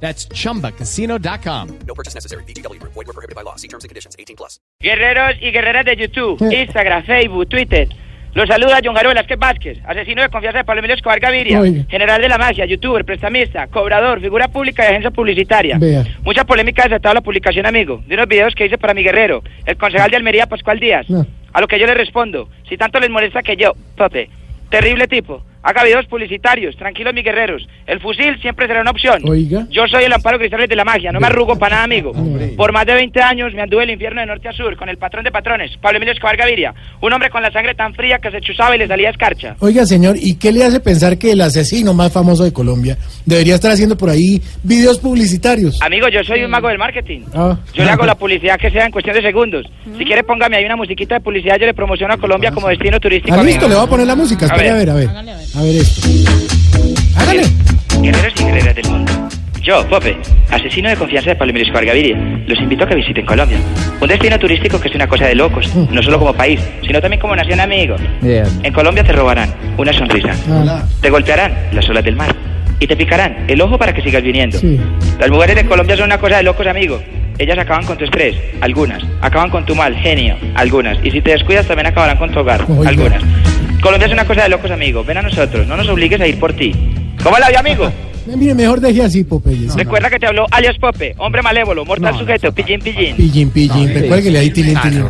That's chumbacasino.com. No purchase necessary. BGW. Void were prohibited by law. See terms and conditions. 18 plus. Guerreros y guerreras de YouTube, Instagram, Facebook, Twitter. Los saluda John Jairo Velázquez Vázquez, asesino de confianza de Pablo Emilio Escobar Gaviria, Oiga. general de la magia, youtuber, prestamista, cobrador, figura pública y agencia publicitaria. Vea. Mucha polémica ha desatado la publicación, amigo, de unos videos que hice para mi guerrero, el concejal de Almería, Pascual Díaz. No. A lo que yo le respondo, si tanto les molesta que yo, Pope, terrible tipo, haga videos publicitarios, tranquilos mis guerreros, el fusil siempre será una opción. Oiga. Yo soy el amparo cristales de la magia, no me arrugo para nada, amigo. Hombre. Por más de 20 años me anduve el infierno de norte a sur con el patrón de patrones, Pablo Emilio Escobar Gaviria, un hombre con la sangre tan fría que se chuzaba y le salía escarcha. Oiga, señor, ¿y qué le hace pensar que el asesino más famoso de Colombia debería estar haciendo por ahí videos publicitarios? Amigo, yo soy un mago del marketing. Ah. Yo le hago la publicidad que sea en cuestión de segundos. Si quiere, póngame ahí una musiquita de publicidad, yo le promociono a Colombia como destino turístico. Ah, amigo. listo, le voy a poner la música. A Espere, a ver. ver, a ver. A ver esto. Hágale. Guerreros y guerreras del mundo. Yo, Pope, asesino de confianza de Pablo Emilio Escobar Gaviria, los invito a que visiten Colombia. Un destino turístico que es una cosa de locos, no solo como país, sino también como nación amigo. En Colombia te robarán una sonrisa, te golpearán las olas del mar y te picarán el ojo para que sigas viniendo. Sí. Las mujeres de Colombia son una cosa de locos, amigo. Ellas acaban con tu estrés, algunas. Acaban con tu mal genio, algunas. Y si te descuidas, también acabarán con tu hogar, algunas. Colombia es una cosa de locos, amigo. Ven a nosotros, no nos obligues a ir por ti. ¿Cómo la vi, amigo? Mire, mejor deje así, Popeye. sí. Recuerda que te habló alias Pope, hombre malévolo, mortal sujeto, pillín, pillín. Pillín, pillín. Recuerde que le ahí tilín, tilín.